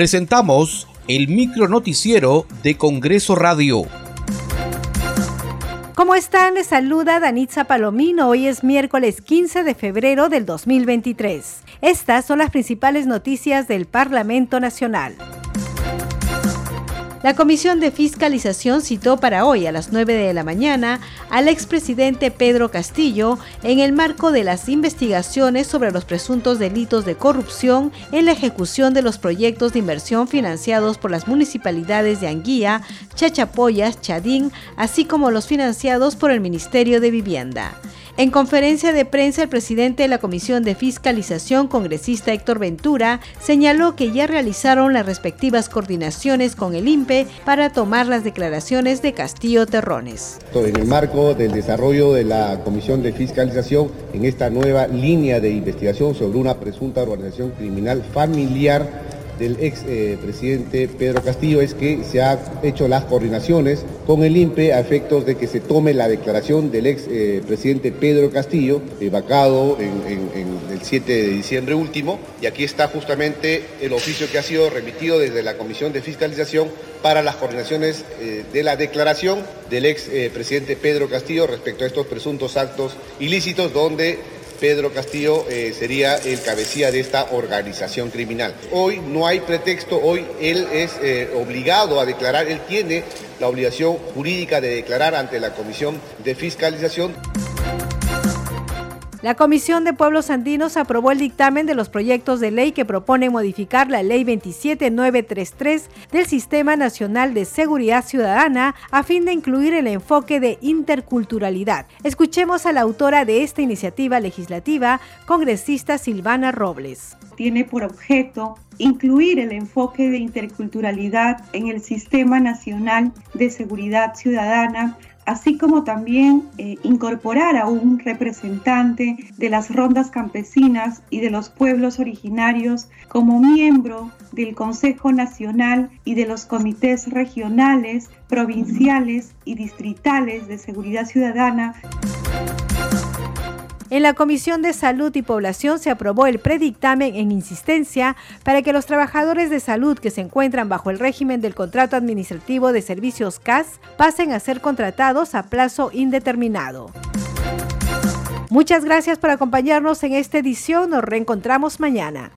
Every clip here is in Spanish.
Presentamos el micro noticiero de Congreso Radio. ¿Cómo están? Les saluda Danitza Palomino. Hoy es miércoles 15 de febrero del 2023. Estas son las principales noticias del Parlamento Nacional. La Comisión de Fiscalización citó para hoy a las 9 de la mañana al expresidente Pedro Castillo en el marco de las investigaciones sobre los presuntos delitos de corrupción en la ejecución de los proyectos de inversión financiados por las municipalidades de Anguía, Chachapoyas, Chadín, así como los financiados por el Ministerio de Vivienda. En conferencia de prensa, el presidente de la Comisión de Fiscalización, congresista Héctor Ventura, señaló que ya realizaron las respectivas coordinaciones con el INPE para tomar las declaraciones de Castillo Terrones. En el marco del desarrollo de la Comisión de Fiscalización en esta nueva línea de investigación sobre una presunta organización criminal familiar del ex eh, presidente Pedro Castillo es que se ha hecho las coordinaciones con el INPE a efectos de que se tome la declaración del ex eh, presidente Pedro Castillo, eh, vacado en, el 7 de diciembre último, y aquí está justamente el oficio que ha sido remitido desde la Comisión de Fiscalización para las coordinaciones de la declaración del ex presidente Pedro Castillo respecto a estos presuntos actos ilícitos donde Pedro Castillo eh, sería el cabecilla de esta organización criminal. Hoy no hay pretexto, hoy él es eh, obligado a declarar, él tiene la obligación jurídica de declarar ante la Comisión de Fiscalización. La Comisión de Pueblos Andinos aprobó el dictamen de los proyectos de ley que proponen modificar la Ley 27933 del Sistema Nacional de Seguridad Ciudadana a fin de incluir el enfoque de interculturalidad. Escuchemos a la autora de esta iniciativa legislativa, congresista Silvana Robles. Tiene por objeto incluir el enfoque de interculturalidad en el Sistema Nacional de Seguridad Ciudadana así como también eh, incorporar a un representante de las rondas campesinas y de los pueblos originarios como miembro del Consejo Nacional y de los comités regionales, provinciales y distritales de seguridad ciudadana. En la Comisión de Salud y Población se aprobó el predictamen en insistencia para que los trabajadores de salud que se encuentran bajo el régimen del contrato administrativo de servicios CAS pasen a ser contratados a plazo indeterminado. Muchas gracias por acompañarnos en esta edición. Nos reencontramos mañana.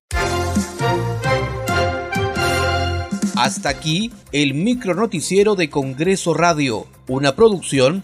Hasta aquí el micro noticiero de Congreso Radio, una producción